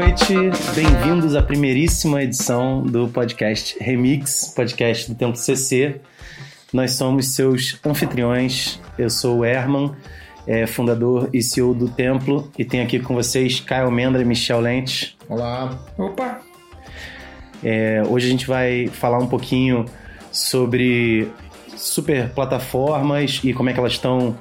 noite, bem-vindos à primeiríssima edição do podcast Remix, podcast do Tempo CC. Nós somos seus anfitriões, eu sou o Herman, é, fundador e CEO do Templo, e tenho aqui com vocês Caio Mendra e Michel Lentes. Olá! Opa! É, hoje a gente vai falar um pouquinho sobre super plataformas e como é que elas estão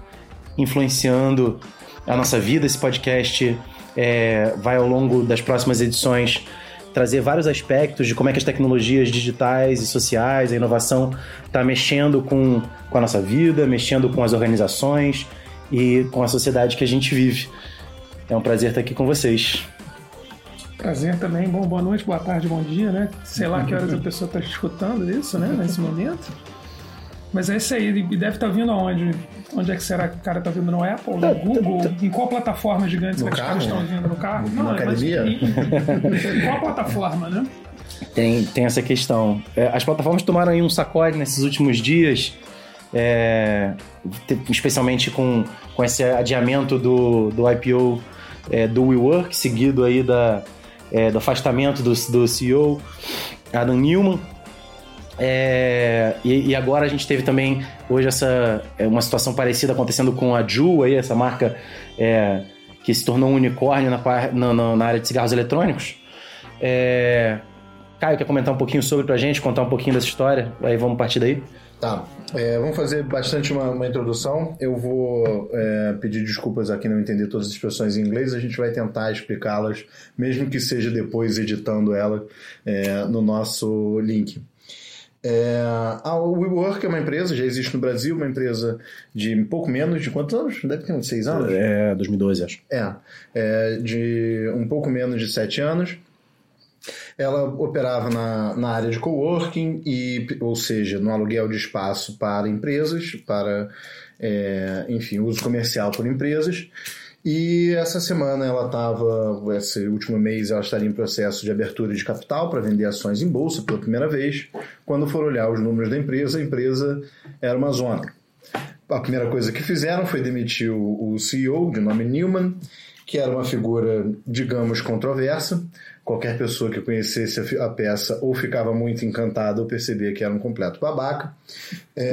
influenciando a nossa vida. Esse podcast é, vai ao longo das próximas edições trazer vários aspectos de como é que as tecnologias digitais e sociais, a inovação está mexendo com, com a nossa vida, mexendo com as organizações e com a sociedade que a gente vive. É um prazer estar aqui com vocês. Prazer também. Bom, boa noite, boa tarde, bom dia, né? Sei lá que horas a pessoa está escutando isso, né? Nesse momento. Mas é isso aí, ele deve estar tá vindo aonde? Onde é que será que o cara está vindo? No Apple, no tá, Google? Tá, em qual plataforma gigante que os caras estão vindo? No carro? Na academia? Em, qual plataforma, né? Tem, tem essa questão. É, as plataformas tomaram aí um sacode nesses últimos dias, é, especialmente com, com esse adiamento do, do IPO é, do WeWork, seguido aí da, é, do afastamento do, do CEO Adam Newman. É, e, e, agora a gente teve também hoje essa é, uma situação parecida acontecendo com a Ju, aí, essa marca é, que se tornou um unicórnio na, na, na área de cigarros eletrônicos. É, Caio, quer comentar um pouquinho sobre pra gente, contar um pouquinho dessa história? Aí vamos partir daí. Tá, é, vamos fazer bastante uma, uma introdução. Eu vou é, pedir desculpas aqui não entender todas as expressões em inglês. A gente vai tentar explicá-las, mesmo que seja depois editando ela é, no nosso link. É, a WeWork é uma empresa, já existe no Brasil, uma empresa de pouco menos de quantos anos? Deve ter uns seis anos? É, 2012, acho. É, é de um pouco menos de sete anos. Ela operava na, na área de coworking, e, ou seja, no aluguel de espaço para empresas, para, é, enfim, uso comercial por empresas. E essa semana ela estava, esse último mês, ela estaria em processo de abertura de capital para vender ações em bolsa pela primeira vez. Quando for olhar os números da empresa, a empresa era uma zona. A primeira coisa que fizeram foi demitir o CEO, de nome Newman, que era uma figura, digamos, controversa. Qualquer pessoa que conhecesse a peça ou ficava muito encantada ou percebia que era um completo babaca.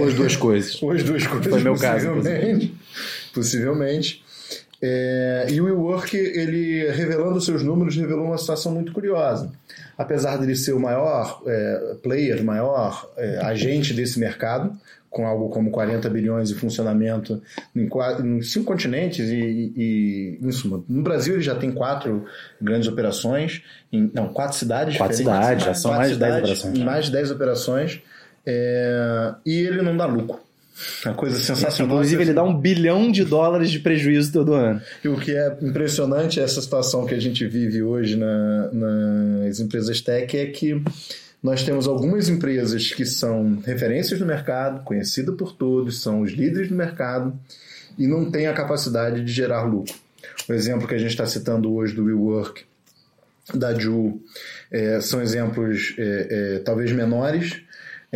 Ou as duas coisas. Ou as duas coisas. Foi meu caso. Possivelmente. possivelmente. É, e o WeWork, ele, revelando seus números, revelou uma situação muito curiosa. Apesar dele ser o maior é, player, maior é, agente desse mercado, com algo como 40 bilhões de funcionamento em, quatro, em cinco continentes e, e, em suma, no Brasil ele já tem quatro grandes operações, em, não, quatro cidades Quatro cidades, já são mais de 10 operações. Mais de 10 operações, é, e ele não dá lucro. Uma coisa sensacional. Inclusive, ele dá um bilhão de dólares de prejuízo todo ano. E o que é impressionante essa situação que a gente vive hoje na, nas empresas tech é que nós temos algumas empresas que são referências no mercado, conhecidas por todos, são os líderes do mercado e não têm a capacidade de gerar lucro. O exemplo que a gente está citando hoje do WeWork, da Ju, é, são exemplos é, é, talvez menores,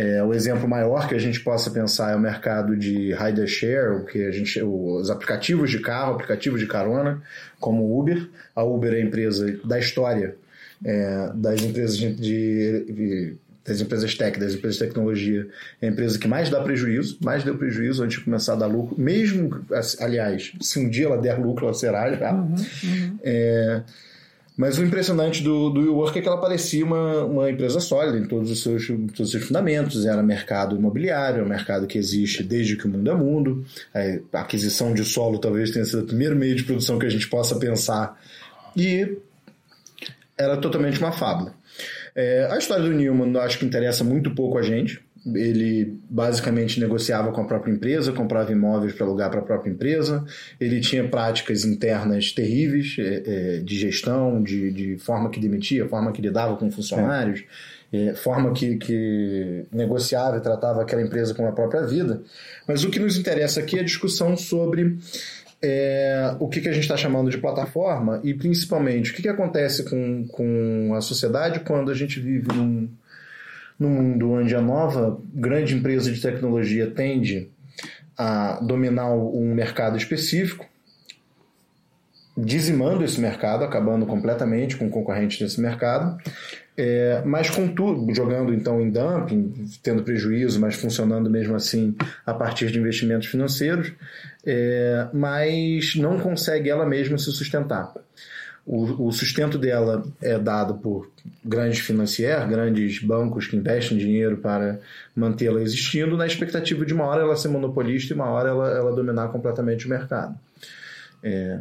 é, o exemplo maior que a gente possa pensar é o mercado de rider share, o que a gente, os aplicativos de carro, aplicativos de carona, como o Uber. A Uber é a empresa da história é, das empresas de, de, das empresas tech, das empresas de tecnologia, é a empresa que mais dá prejuízo, mais deu prejuízo antes de começar a dar lucro. Mesmo, aliás, se um dia ela der lucro, ela será já. Uhum, uhum. É, mas o impressionante do, do WeWork é que ela parecia uma, uma empresa sólida em todos os, seus, todos os seus fundamentos. Era mercado imobiliário, é um mercado que existe desde que o mundo é mundo. A aquisição de solo talvez tenha sido o primeiro meio de produção que a gente possa pensar. E era totalmente uma fábula. É, a história do Newman acho que interessa muito pouco a gente ele basicamente negociava com a própria empresa, comprava imóveis para alugar para a própria empresa, ele tinha práticas internas terríveis é, é, de gestão, de, de forma que demitia, forma que lidava com funcionários, é, forma que, que negociava e tratava aquela empresa com a própria vida. Mas o que nos interessa aqui é a discussão sobre é, o que, que a gente está chamando de plataforma e principalmente o que, que acontece com, com a sociedade quando a gente vive num no mundo onde a nova grande empresa de tecnologia tende a dominar um mercado específico, dizimando esse mercado, acabando completamente com concorrentes nesse mercado. É, mas contudo, jogando então em dumping, tendo prejuízo, mas funcionando mesmo assim a partir de investimentos financeiros, é, mas não consegue ela mesma se sustentar. O, sustento dela é dado por grandes financiers, grandes bancos que investem dinheiro para mantê-la existindo, na expectativa de uma hora ela ser monopolista e uma hora ela, ela dominar completamente o mercado. É,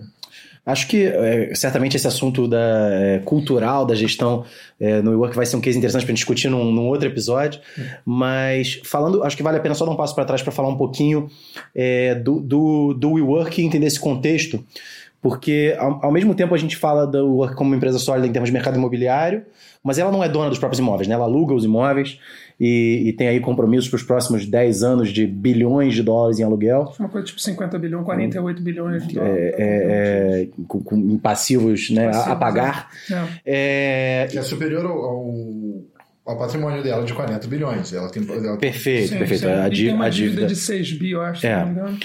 Acho que é, certamente esse assunto da, é, cultural da gestão é, no WeWork vai ser um case interessante para discutir num, num, outro episódio. Mas falando, acho que vale a pena só dar um passo para trás para falar um pouquinho é, do, do, do WeWork e entender esse contexto. Porque ao, ao, mesmo tempo a gente fala do WeWork como uma empresa sólida em termos de mercado imobiliário, mas ela não é dona dos próprios imóveis, né? Ela aluga os imóveis e, e tem aí compromissos para os próximos 10 anos de bilhões de dólares em aluguel. Uma coisa tipo 50 bilhões, 48 bilhões de dólares. É, é, é, com, com, em passivos, né, passivos, a, pagar. É. é. é superior ao, ao ao patrimônio dela de 40 bilhões. Ela tem, ela... Perfeito, sim, perfeito. Sim. A, a, tem uma dívida, dívida de 6 bi, eu acho, é. se não me engano.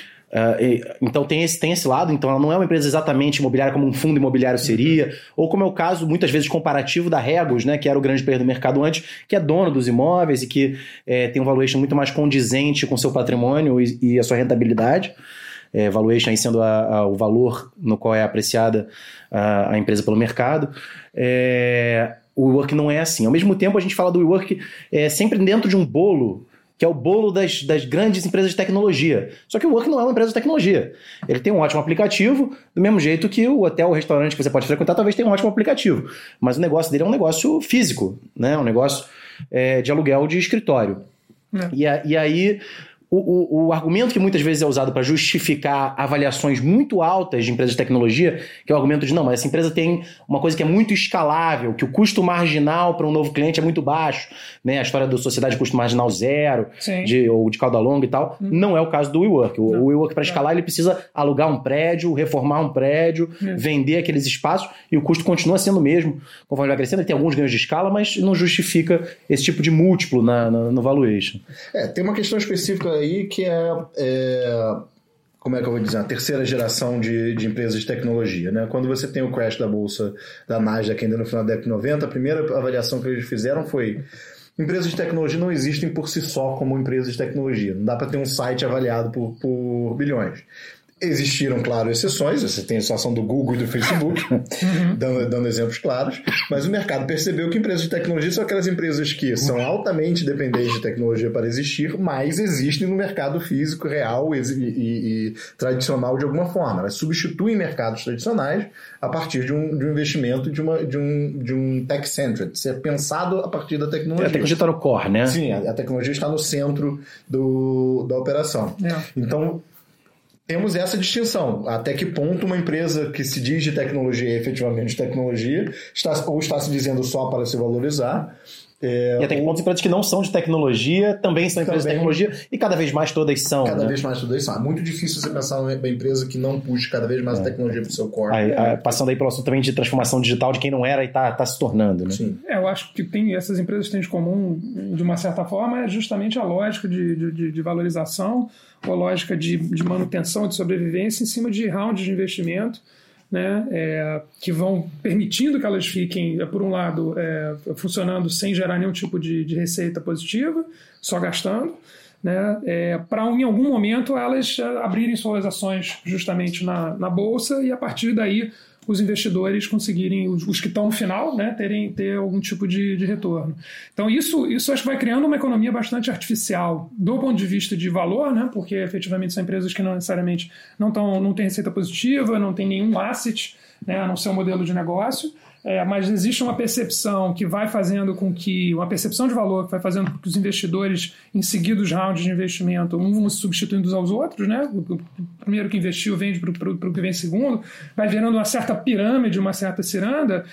E, então tem esse, tem esse lado, então ela não é uma empresa exatamente imobiliária como um fundo imobiliário seria, ou como é o caso, muitas vezes, comparativo da Regos, né, que era o grande player do mercado antes, que é dono dos imóveis e que é, tem um valuation muito mais condizente com seu patrimônio e, e a sua rentabilidade. É, valuation aí sendo a, a, o valor no qual é apreciada a, a empresa pelo mercado. É, o WeWork não é assim. Ao mesmo tempo, a gente fala do WeWork é, sempre dentro de um bolo que é o bolo das, das grandes empresas de tecnologia. Só que o Work não é uma empresa de tecnologia. Ele tem um ótimo aplicativo, do mesmo jeito que o hotel, o restaurante que você pode frequentar, talvez tenha um ótimo aplicativo. Mas o negócio dele é um negócio físico, né? um negócio é, de aluguel de escritório. É. E, a, e aí o, o, o, argumento que muitas vezes é usado para justificar avaliações muito altas de empresas de tecnologia, que é o argumento de não, mas essa empresa tem uma coisa que é muito escalável, que o custo marginal para um novo cliente é muito baixo, né? A história da sociedade de custo marginal zero, de, ou de cauda longa e tal, hum. não é o caso do WeWork. O, o WeWork, para escalar, ele precisa alugar um prédio, reformar um prédio, hum. vender aqueles espaços, e o custo continua sendo o mesmo. Conforme vai crescendo, ele tem alguns ganhos de escala, mas não justifica esse tipo de múltiplo na, na no valuation. É, tem uma questão específica aí que é, é como é que eu vou dizer, a terceira geração de, de empresas de tecnologia. Né? Quando você tem o crash da bolsa da Nasdaq ainda no final da década de 90, a primeira avaliação que eles fizeram foi empresas de tecnologia não existem por si só como empresas de tecnologia. Não dá para ter um site avaliado por, por bilhões. Existiram, claro, exceções, você tem a situação do Google e do Facebook, uhum. dando, dando, exemplos claros, mas o mercado percebeu que empresas de tecnologia são aquelas empresas que são altamente dependentes de tecnologia para existir, mas existem no mercado físico, real e, e, e tradicional de alguma forma. Elas substituem mercados tradicionais a partir de um, de um investimento de, uma, de, um, de um tech-centered, ser pensado a partir da tecnologia. A tecnologia está no core, né? Sim, a, a tecnologia está no centro do, da operação. É. Então, temos essa distinção. Até que ponto uma empresa que se diz de tecnologia efetivamente tecnologia, está, ou está se dizendo só para se valorizar, é, e até que pontos empresas que não são de tecnologia também são empresas também, de tecnologia e cada vez mais todas são. Cada né? vez mais todas são. É muito difícil você pensar numa empresa que não puxe cada vez mais é. a tecnologia para o seu core. Aí, é. Passando aí pelo assunto também de transformação digital de quem não era e está tá se tornando. Né? Sim. É, eu acho que tem, essas empresas têm de comum, de uma certa forma, é justamente a lógica de, de, de valorização, ou a lógica de, de manutenção, de sobrevivência em cima de rounds de investimento né, é, que vão permitindo que elas fiquem, por um lado, é, funcionando sem gerar nenhum tipo de, de receita positiva, só gastando, né, é, para em algum momento elas abrirem suas ações justamente na, na bolsa e a partir daí os investidores conseguirem, os, os que estão no final, né, terem ter algum tipo de, de, retorno. Então isso, isso acho que vai criando uma economia bastante artificial do ponto de vista de valor, né, porque efetivamente são empresas que não necessariamente não, tão, não têm receita positiva, não tem nenhum asset, né, a não ser um modelo de negócio, é, mas existe uma percepção que vai fazendo com que, uma percepção de valor que vai fazendo com que os investidores, em seguidos rounds de investimento, um vão se substituindo aos outros, né? O primeiro que investiu vende para o que vem segundo, vai gerando uma certa pirâmide, uma certa ciranda,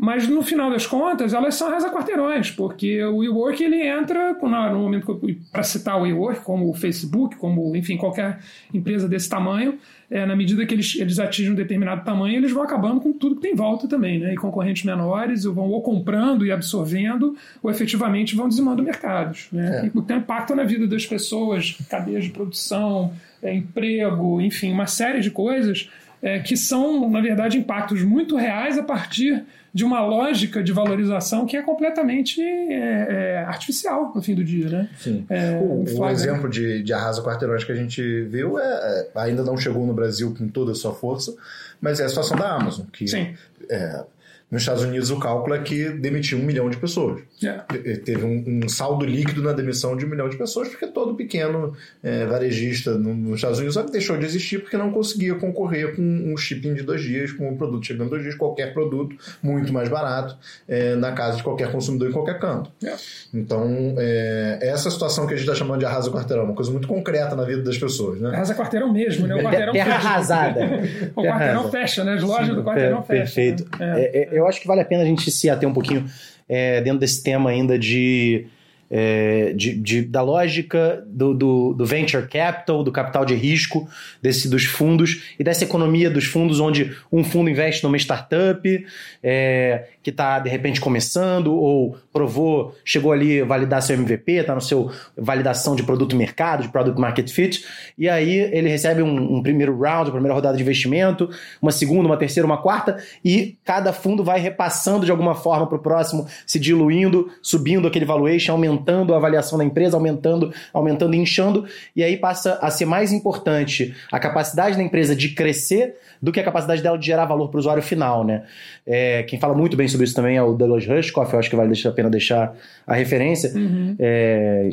mas no final das contas elas são reza quarteirões, porque o WeWork ele entra no momento para citar o WeWork, como o Facebook, como enfim qualquer empresa desse tamanho, é, na medida que eles, eles atingem um determinado tamanho, eles vão acabando com tudo que tem em volta também, né? E concorrentes menores vão ou comprando e absorvendo, ou efetivamente vão dizimando mercados, né? É. E tem impacto na vida das pessoas, cadeias de produção, é, emprego, enfim, uma série de coisas é, que são, na verdade, impactos muito reais a partir de uma lógica de valorização que é completamente é, é, artificial no fim do dia, né? Sim. É, o, o exemplo de, de arrasa quarteirões que a gente viu é, é, ainda não chegou no Brasil com toda a sua força, mas é a situação da Amazon, que Sim. É, nos Estados Unidos, o cálculo é que demitiu um milhão de pessoas. Yeah. Teve um, um, saldo líquido na demissão de um milhão de pessoas, porque todo pequeno é, varejista nos Estados Unidos deixou de existir porque não conseguia concorrer com um shipping de dois dias, com um produto chegando dois dias, qualquer produto, muito mais barato, é, na casa de qualquer consumidor em qualquer canto. Yeah. Então, é, essa situação que a gente está chamando de arrasa quarteirão, uma coisa muito concreta na vida das pessoas. Né? Arrasa quarteirão mesmo, né? O quarteirão Terra fecha. arrasada. o quarteirão fecha, né? As lojas Sim, do quarteirão fecham. Perfeito. Né? Eu acho que vale a pena a gente se ater um pouquinho é, dentro desse tema ainda de, é, de, de, da lógica do, do, do, venture capital, do capital de risco, desse, dos fundos e dessa economia dos fundos, onde um fundo investe numa startup é, que está de repente começando ou provou, chegou ali validar seu MVP, está no seu validação de produto mercado, de product market fit, e aí ele recebe um, um primeiro round, a primeira rodada de investimento, uma segunda, uma terceira, uma quarta, e cada fundo vai repassando de alguma forma para o próximo, se diluindo, subindo aquele valuation, aumentando a avaliação da empresa, aumentando, aumentando e inchando, e aí passa a ser mais importante a capacidade da empresa de crescer do que a capacidade dela de gerar valor para o usuário final, né? É, quem fala muito bem sobre isso também é o Douglas Rushkoff, eu acho que vale a pena deixar a referência. Uhum. É,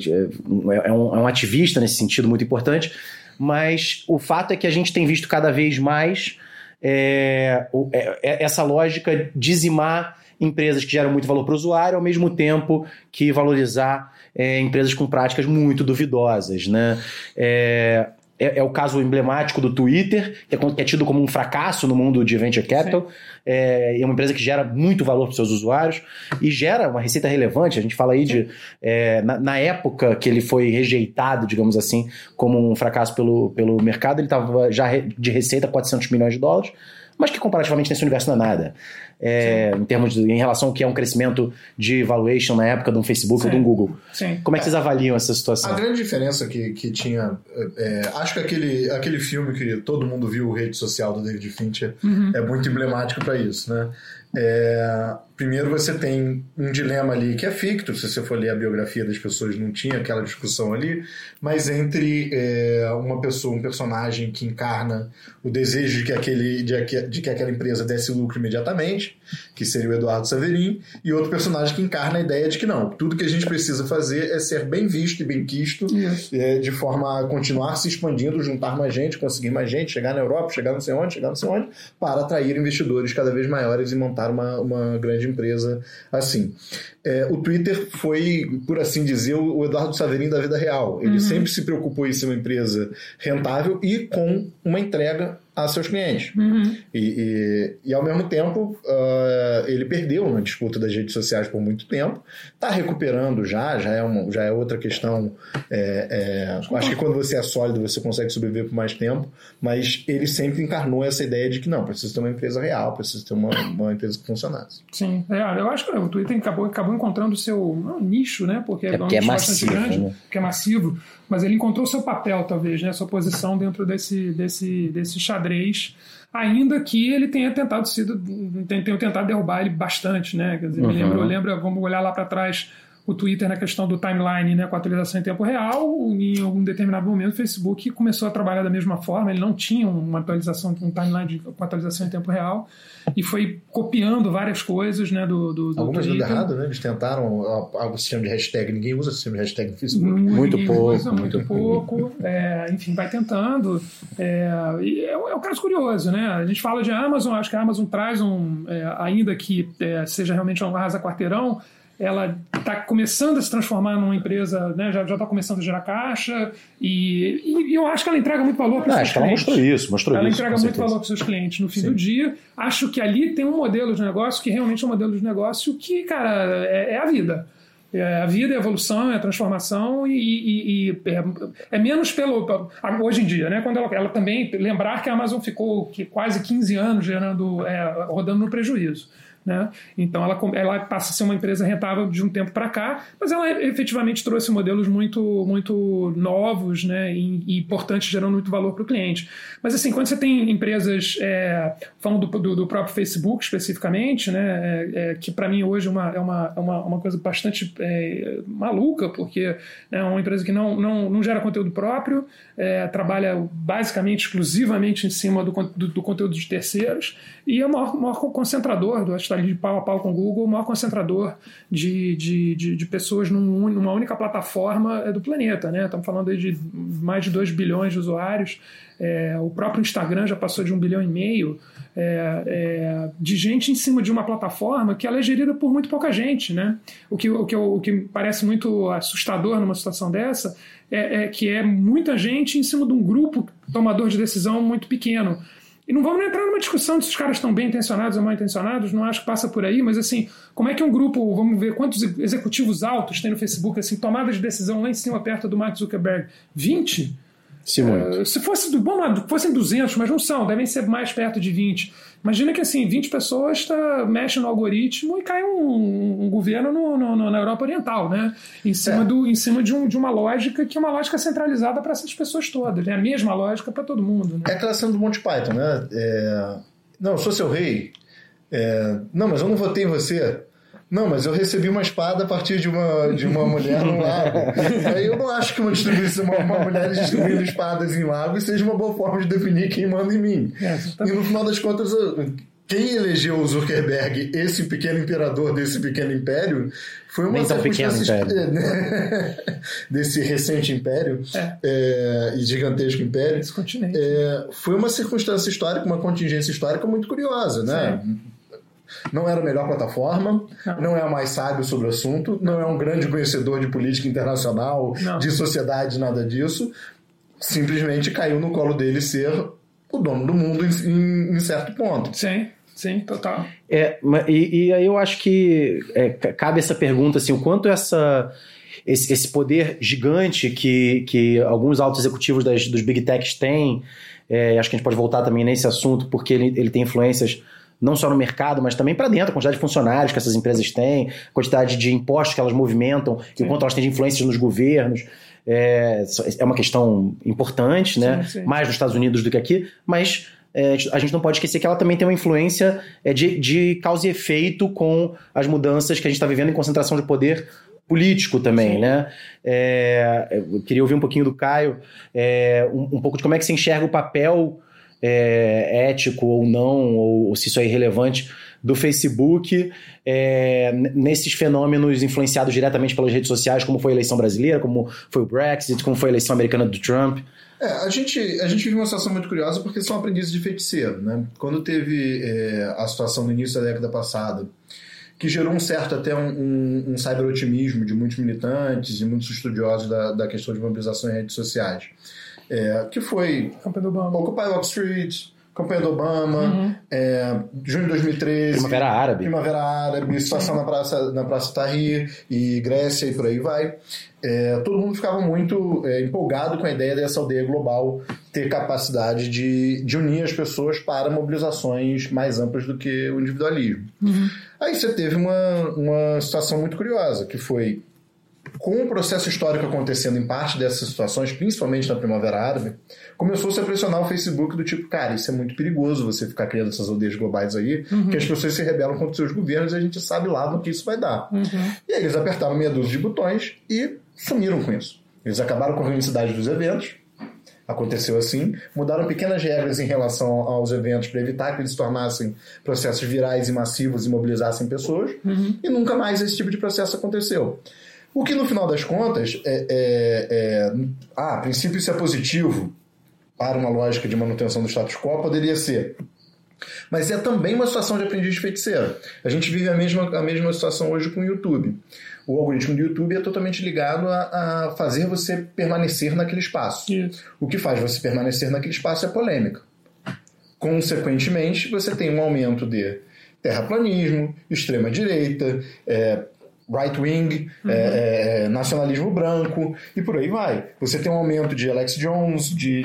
é, um, é um ativista nesse sentido muito importante, mas o fato é que a gente tem visto cada vez mais é, é, é, essa lógica dizimar empresas que geram muito valor para o usuário, ao mesmo tempo que valorizar é, empresas com práticas muito duvidosas. Né? É, é, é, o caso emblemático do Twitter, que é, que é, tido como um fracasso no mundo de venture capital. É, é, uma empresa que gera muito valor para os seus usuários e gera uma receita relevante. A gente fala aí de. É, na, na, época que ele foi rejeitado, digamos assim, como um fracasso pelo, pelo mercado, ele estava já de receita 400 milhões de dólares mas que comparativamente nesse universo não é nada. É, em termos de, em relação ao que é um crescimento de valuation na época de um Facebook Sim. ou de um Google. Sim. Como é que vocês avaliam essa situação? A grande diferença que, que tinha. É, acho que aquele, aquele filme que todo mundo viu, Rede Social do David Fincher, uhum. é muito emblemático para isso, né? É, primeiro você tem um dilema ali que é ficto, se você for ler a biografia das pessoas não tinha aquela discussão ali, mas entre é, uma pessoa, um personagem que encarna o desejo de que, aquele, de, de, que aquela empresa desse lucro imediatamente, que seria o Eduardo Saverin, e outro personagem que encarna a ideia de que não, tudo que a gente precisa fazer é ser bem visto e bem quisto, é, de forma a continuar se expandindo, juntar mais gente, conseguir mais gente, chegar na Europa, chegar não sei onde, chegar não sei onde, para atrair investidores cada vez maiores e montar uma, uma grande empresa assim. É, o Twitter foi, por assim dizer, o Eduardo Saverin da vida real. Ele uhum. sempre se preocupou em ser uma empresa rentável e com uma entrega a seus clientes. Uhum. E, e, e, ao mesmo tempo, uh, ele perdeu na disputa das redes sociais por muito tempo. Está recuperando já, já é, uma, já é outra questão. É, é, acho que quando você é sólido, você consegue sobreviver por mais tempo. Mas ele sempre encarnou essa ideia de que não, precisa ter uma empresa real, precisa ter uma, uma empresa que funcionasse. Sim, é, eu acho que o Twitter acabou, acabou encontrando o seu não, nicho, né? Porque é, é, porque é massivo, grande, né? porque é massivo mas ele encontrou seu papel, talvez, né, sua posição dentro desse, desse, desse xadrez, ainda que ele tenha tentado sido, tenha tentado derrubar ele bastante, né? Quer dizer, uhum. me lembro, eu lembro, vamos olhar lá para trás o Twitter na questão do timeline, né, com a atualização em tempo real, em algum determinado momento o Facebook começou a trabalhar da mesma forma, ele não tinha uma atualização, um timeline com atualização em tempo real, e foi copiando várias coisas né, do, do, do Algumas Twitter. deu errado, né? Eles tentaram algo sistema de hashtag, ninguém usa sistema de hashtag no Facebook. Muito pouco. Usa muito pouco. É, enfim, vai tentando. É, e é, é um caso curioso, né? A gente fala de Amazon, acho que a Amazon traz um, é, ainda que é, seja realmente uma rasa quarteirão, ela está começando a se transformar numa empresa, né, já está começando a gerar caixa e, e, eu acho que ela entrega muito valor para os seus clientes. Ela mostrou isso, mostrou ela isso. Ela entrega muito certeza. valor para os seus clientes no fim Sim. do dia. Acho que ali tem um modelo de negócio que realmente é um modelo de negócio que, cara, é, é a vida. É a vida, é a evolução, é a transformação e, e, e é, é, menos pelo. Hoje em dia, né? Quando ela, ela, também. Lembrar que a Amazon ficou que quase 15 anos gerando, é, rodando no prejuízo Né? Então ela, ela passa a ser uma empresa rentável de um tempo para cá, mas ela efetivamente trouxe modelos muito, muito novos né? e, e importantes, gerando muito valor para o cliente. Mas assim, quando você tem empresas, é, falando do, do, do, próprio Facebook especificamente, né? É, é, que para mim hoje é uma, é uma, é uma, uma coisa bastante é, maluca, porque é uma empresa que não, não, não gera conteúdo próprio, é, trabalha basicamente, exclusivamente em cima do, do, do conteúdo de terceiros, e é o maior, maior concentrador, do, está ali de pau a pau com o Google, o maior concentrador de, de, de, de pessoas num, numa única plataforma é do planeta. Né? Estamos falando de mais de 2 bilhões de usuários. É, o próprio Instagram já passou de um bilhão e meio é, é, de gente em cima de uma plataforma que ela é gerida por muito pouca gente. Né? O, que, o, que, o que parece muito assustador numa situação dessa é, é que é muita gente em cima de um grupo tomador de decisão muito pequeno. E não vamos entrar numa discussão de se os caras estão bem intencionados ou mal intencionados, não acho que passa por aí, mas assim, como é que um grupo, vamos ver quantos executivos altos tem no Facebook, assim, tomada de decisão lá em cima, perto do Mark Zuckerberg? 20? Se, muito. Uh, se fosse, bom, fossem 200, mas não são, devem ser mais perto de 20. Imagina que assim, 20 pessoas tá, mexem no algoritmo e cai um, um governo no, no, na Europa Oriental, né? Em cima, é. do, em cima de, um, de uma lógica que é uma lógica centralizada para essas pessoas todas. É a mesma lógica para todo mundo. Né? É aquela cena do Monty Python, né? É... Não, eu sou seu rei. É... Não, mas eu não votei em você. Não, mas eu recebi uma espada a partir de uma, de uma mulher no lago. Aí eu não acho que uma, distribuição, uma, uma mulher distribuindo espadas em lago seja uma boa forma de definir quem manda em mim. É, tá... E no final das contas, quem elegeu o Zuckerberg, esse pequeno imperador desse pequeno império, foi uma circunstância desse recente império é. É, e gigantesco império. Esse continente. É, foi uma circunstância histórica, uma contingência histórica muito curiosa, né? Sim não era a melhor plataforma, não. não é a mais sábio sobre o assunto, não é um grande conhecedor de política internacional, não. de sociedade, nada disso. Simplesmente caiu no colo dele ser o dono do mundo em, em certo ponto. Sim. Sim, total. É, e, e aí eu acho que é, cabe essa pergunta assim, o quanto essa esse, esse poder gigante que, que alguns altos executivos das, dos big techs têm, é, acho que a gente pode voltar também nesse assunto, porque ele, ele tem influências não só no mercado, mas também para dentro, a quantidade de funcionários que essas empresas têm, a quantidade de impostos que elas movimentam, e o quanto elas têm de influências nos governos. É, é uma questão importante, né? Sim, sim. Mais nos Estados Unidos do que aqui, mas é, a gente não pode esquecer que ela também tem uma influência é, de, de causa e efeito com as mudanças que a gente está vivendo em concentração de poder político também, Sim. né? É, eu queria ouvir um pouquinho do Caio, é, um, um, pouco de como é que você enxerga o papel é, ético ou não, ou, ou, se isso é irrelevante, do Facebook é, nesses fenômenos influenciados diretamente pelas redes sociais, como foi a eleição brasileira, como foi o Brexit, como foi a eleição americana do Trump. É, a gente, a gente vive uma situação muito curiosa porque são aprendizes de feiticeiro. Né? Quando teve é, a situação no início da década passada, que gerou um certo até um, um, um cyber-otimismo de muitos militantes e muitos estudiosos da, da questão de mobilização em redes sociais é, que foi Occupy Wall Street, campanha do Obama, uhum. é, junho de 2013. Primavera Árabe. Primavera Árabe, situação na Praça, na praça Tahrir e Grécia e por aí vai. É, todo mundo ficava muito é, empolgado com a ideia dessa aldeia global ter capacidade de, de unir as pessoas para mobilizações mais amplas do que o individualismo. Uhum. Aí você teve uma, uma situação muito curiosa, que foi com o processo histórico acontecendo em parte dessas situações, principalmente na Primavera Árabe, começou-se a pressionar o Facebook do tipo, cara, isso é muito perigoso você ficar criando essas aldeias globais aí, uhum. que as pessoas se rebelam contra os seus governos e a gente sabe lá no que isso vai dar. Uhum. E aí eles apertaram meia dúzia de botões e sumiram com isso. Eles acabaram com a organicidade dos eventos, aconteceu assim, mudaram pequenas regras em relação aos eventos para evitar que eles se tornassem processos virais e massivos e mobilizassem pessoas, uhum. e nunca mais esse tipo de processo aconteceu. O que no final das contas é, é, é ah, a princípio isso é positivo para uma lógica de manutenção do status quo, poderia ser. Mas é também uma situação de aprendiz de feiticeiro. A gente vive a mesma, a mesma situação hoje com o YouTube. O algoritmo do YouTube é totalmente ligado a, a fazer você permanecer naquele espaço. Isso. O que faz você permanecer naquele espaço é polêmica. Consequentemente, você tem um aumento de terraplanismo, extrema-direita, é, right-wing, uhum. é, é, nacionalismo branco e por aí vai. Você tem um aumento de Alex Jones, de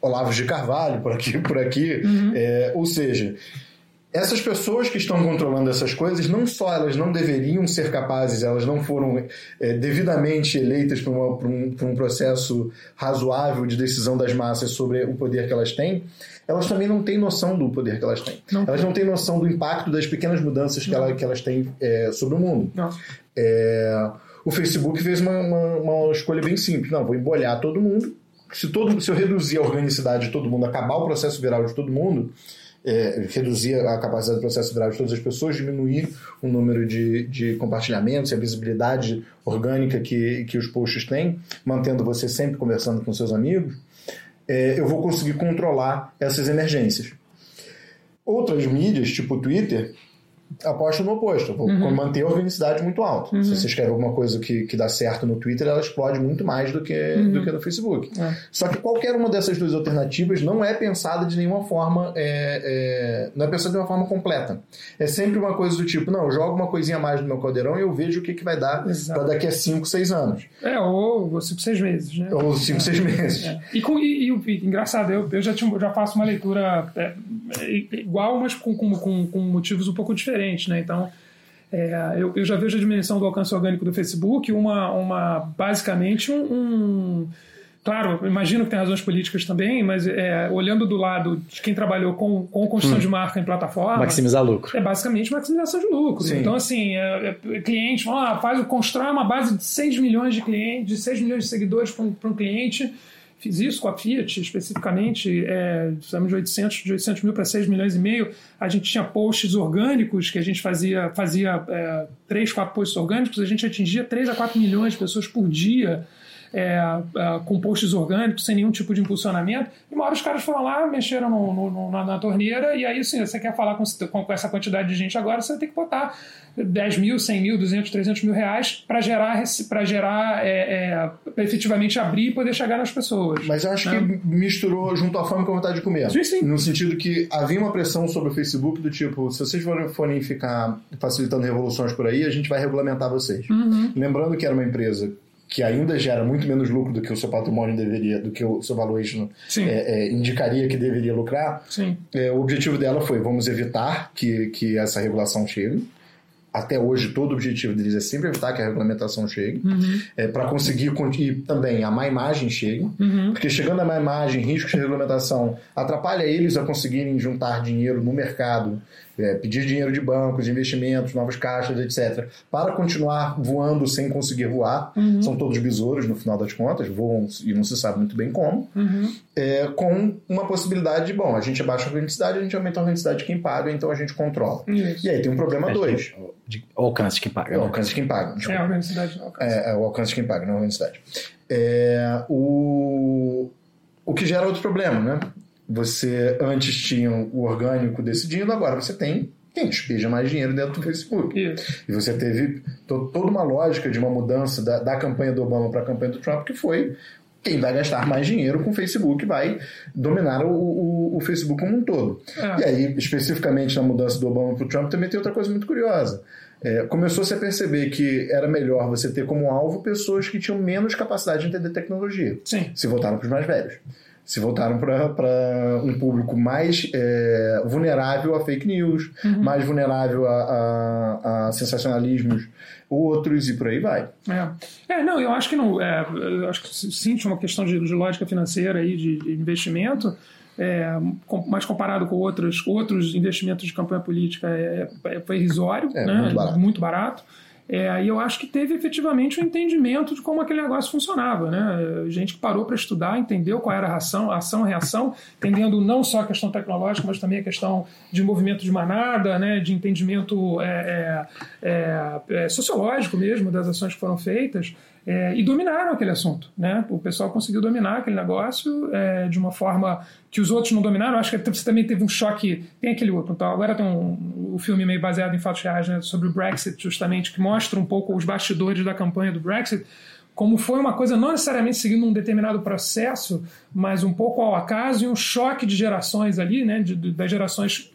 Olavo de Carvalho por aqui, por aqui. Uhum. É, ou seja, essas pessoas que estão controlando essas coisas, não só elas não deveriam ser capazes, elas não foram é, devidamente eleitas para, um, um processo razoável de decisão das massas sobre o poder que elas têm, elas também não têm noção do poder que elas têm. Não. Elas não têm noção do impacto das pequenas mudanças que, ela, que elas têm é, sobre o mundo. É, o Facebook fez uma, uma, uma, escolha bem simples. Não, vou embolhar todo mundo. Se, todo, se eu reduzir a organicidade de todo mundo, acabar o processo viral de todo mundo, é, reduzir a capacidade do processo viral de todas as pessoas, diminuir o número de, de compartilhamentos e a visibilidade orgânica que, que os posts têm, mantendo você sempre conversando com seus amigos, é, eu vou conseguir controlar essas emergências. Outras mídias, tipo o Twitter, aposto no oposto. Vou uhum. manter a organicidade muito alta. Uhum. Se você escreve alguma coisa que, que dá certo no Twitter, ela explode muito mais do que, uhum. do que no Facebook. É. Só que qualquer uma dessas duas alternativas não é pensada de nenhuma forma, é, é, não é pensada de uma forma completa. É sempre uma coisa do tipo, não, eu jogo uma coisinha a mais no meu caldeirão e eu vejo o que, que vai dar para daqui a 5, 6 anos. É, ou 5, 6 meses, né? Ou 5, 6 é. meses. É. E, com, e, e, engraçado, eu, eu já, tinha, já faço uma leitura é, igual, mas com, com, com, com motivos um pouco diferentes, né? Então, é, eu, eu, já vejo a dimensão do alcance orgânico do Facebook, uma, uma basicamente um, um Claro, imagino que tem razões políticas também, mas é, olhando do lado de quem trabalhou com, com construção hum. de marca em plataforma. Maximizar lucro. É basicamente maximização de lucro. Sim. Então, assim, é, é, cliente ah, faz, constrói uma base de 6 milhões de clientes, de 6 milhões de seguidores para um, para um cliente Fiz isso com a Fiat especificamente, é, de 800, de 800 mil para 6 milhões e meio. A gente tinha posts orgânicos, que a gente fazia, fazia é, 3, 4 posts orgânicos, a gente atingia 3 a 4 milhões de pessoas por dia. É, é, com posts orgânicos, sem nenhum tipo de impulsionamento. E uma hora os caras foram lá, mexeram no, no, na, na, torneira, e aí, assim, você quer falar com, com, essa quantidade de gente agora, você vai ter que botar 10 mil, 100 mil, 200, 300 mil reais para gerar, pra gerar é, é, efetivamente abrir e poder chegar nas pessoas. Mas eu acho né? que misturou junto à fome com a vontade de comer. Sim, sim. No sentido que havia uma pressão sobre o Facebook do tipo, se vocês forem, forem ficar facilitando revoluções por aí, a gente vai regulamentar vocês. Uhum. Lembrando que era uma empresa que ainda gera muito menos lucro do que o seu patrimônio deveria, do que o seu valuation é, é, indicaria que deveria lucrar. É, o objetivo dela foi vamos evitar que, que essa regulação chegue até hoje todo o objetivo deles é sempre evitar que a regulamentação chegue, uhum. é, para conseguir e também a má imagem chegue, uhum. porque chegando a má imagem, riscos de regulamentação atrapalha eles a conseguirem juntar dinheiro no mercado, é, pedir dinheiro de bancos, investimentos, novos caixas, etc., para continuar voando sem conseguir voar. Uhum. São todos besouros no final das contas, voam e não se sabe muito bem como, uhum. é, com uma possibilidade de, bom, a gente abaixa a organicidade, a gente aumenta a organicidade de quem paga, então a gente controla. Isso. E aí tem um problema dois de alcance de quem paga. É o alcance de quem paga. Desculpa. É a organicidade alcance. É, é, o alcance de quem paga, não a organicidade. É, o, o que gera outro problema, né? Você antes tinha o orgânico decidindo, agora você tem quem despeja mais dinheiro dentro do Facebook. Isso. E você teve to, toda uma lógica de uma mudança da, da campanha do Obama para a campanha do Trump, que foi quem vai gastar mais dinheiro com o Facebook vai dominar o, o, o Facebook como um todo. É. E aí, especificamente na mudança do Obama para o Trump, também tem outra coisa muito curiosa. É, Começou-se a perceber que era melhor você ter como alvo pessoas que tinham menos capacidade de entender tecnologia. Sim. Se voltaram para os mais velhos. Se voltaram para um público mais é, vulnerável a fake news, uhum. mais vulnerável a, a, a sensacionalismos outros e por aí vai. É, é não, eu acho que não. É, acho que sim, tinha uma questão de, de lógica financeira aí, de, de investimento. É, com, mas comparado com outros, outros investimentos de campanha política, é, é, foi irrisório, é, né? muito barato. Muito barato. É, e eu acho que teve efetivamente um entendimento de como aquele negócio funcionava. Né? Gente que parou para estudar, entendeu qual era a ação, ação, reação, entendendo não só a questão tecnológica, mas também a questão de movimento de manada, né? de entendimento é, é, é, é sociológico mesmo das ações que foram feitas. É, e dominaram aquele assunto. Né? O pessoal conseguiu dominar aquele negócio é, de uma forma que os outros não dominaram. Acho que você também teve um choque. Tem aquele outro. Então, agora tem um, um filme meio baseado em fatos reais né, sobre o Brexit, justamente, que mostra um pouco os bastidores da campanha do Brexit. Como foi uma coisa não necessariamente seguindo um determinado processo, mas um pouco ao acaso e um choque de gerações ali, né, de, de, das gerações,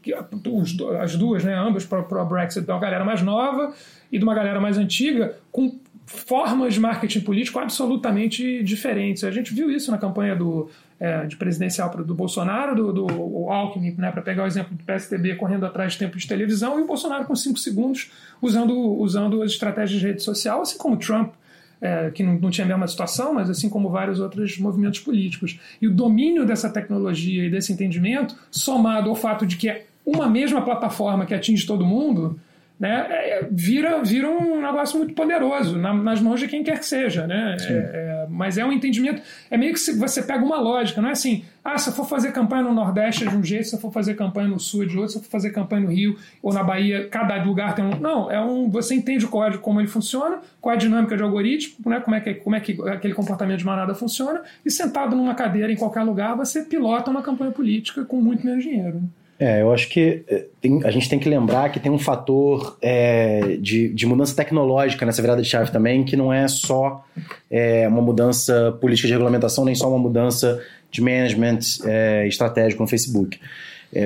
as duas, né, ambas para o Brexit, da galera mais nova e de uma galera mais antiga, com formas de marketing político absolutamente diferentes. A gente viu isso na campanha do, é, de presidencial do Bolsonaro, do, do Alckmin, né, para pegar o exemplo do PSDB correndo atrás de tempo de televisão, e o Bolsonaro com cinco segundos usando, usando as estratégias de rede social, assim como o Trump. É, que não, não, tinha a mesma situação, mas assim como vários outros movimentos políticos. E o domínio dessa tecnologia e desse entendimento, somado ao fato de que é uma mesma plataforma que atinge todo mundo, né, é, vira, vira um negócio muito poderoso na, nas mãos de quem quer que seja. Né? É, é, mas é um entendimento. É meio que se você pega uma lógica, não é assim, ah, se eu for fazer campanha no Nordeste é de um jeito, se eu for fazer campanha no Sul é de outro, se eu for fazer campanha no Rio ou na Bahia, cada lugar tem um. Não, é um. Você entende o código, como ele funciona, qual é a dinâmica de algoritmo, né, como, é que, como é que aquele comportamento de manada funciona, e sentado numa cadeira em qualquer lugar, você pilota uma campanha política com muito menos dinheiro. É, eu acho que eh, tem, a gente tem que lembrar que tem um fator é, de, de, mudança tecnológica nessa virada de chave também, que não é só é, uma mudança política de regulamentação, nem só uma mudança de management é, estratégico no Facebook.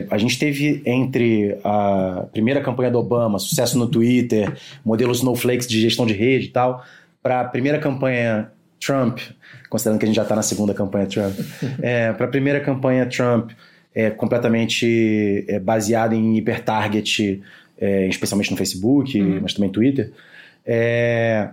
a gente teve entre a primeira campanha do Obama, sucesso no Twitter, modelo Snowflakes de gestão de rede e tal, para a primeira campanha Trump, considerando que a gente já está na segunda campanha Trump, para a primeira campanha Trump é, completamente é, baseada em hipertarget, é, especialmente no Facebook, uhum. mas também no Twitter, é,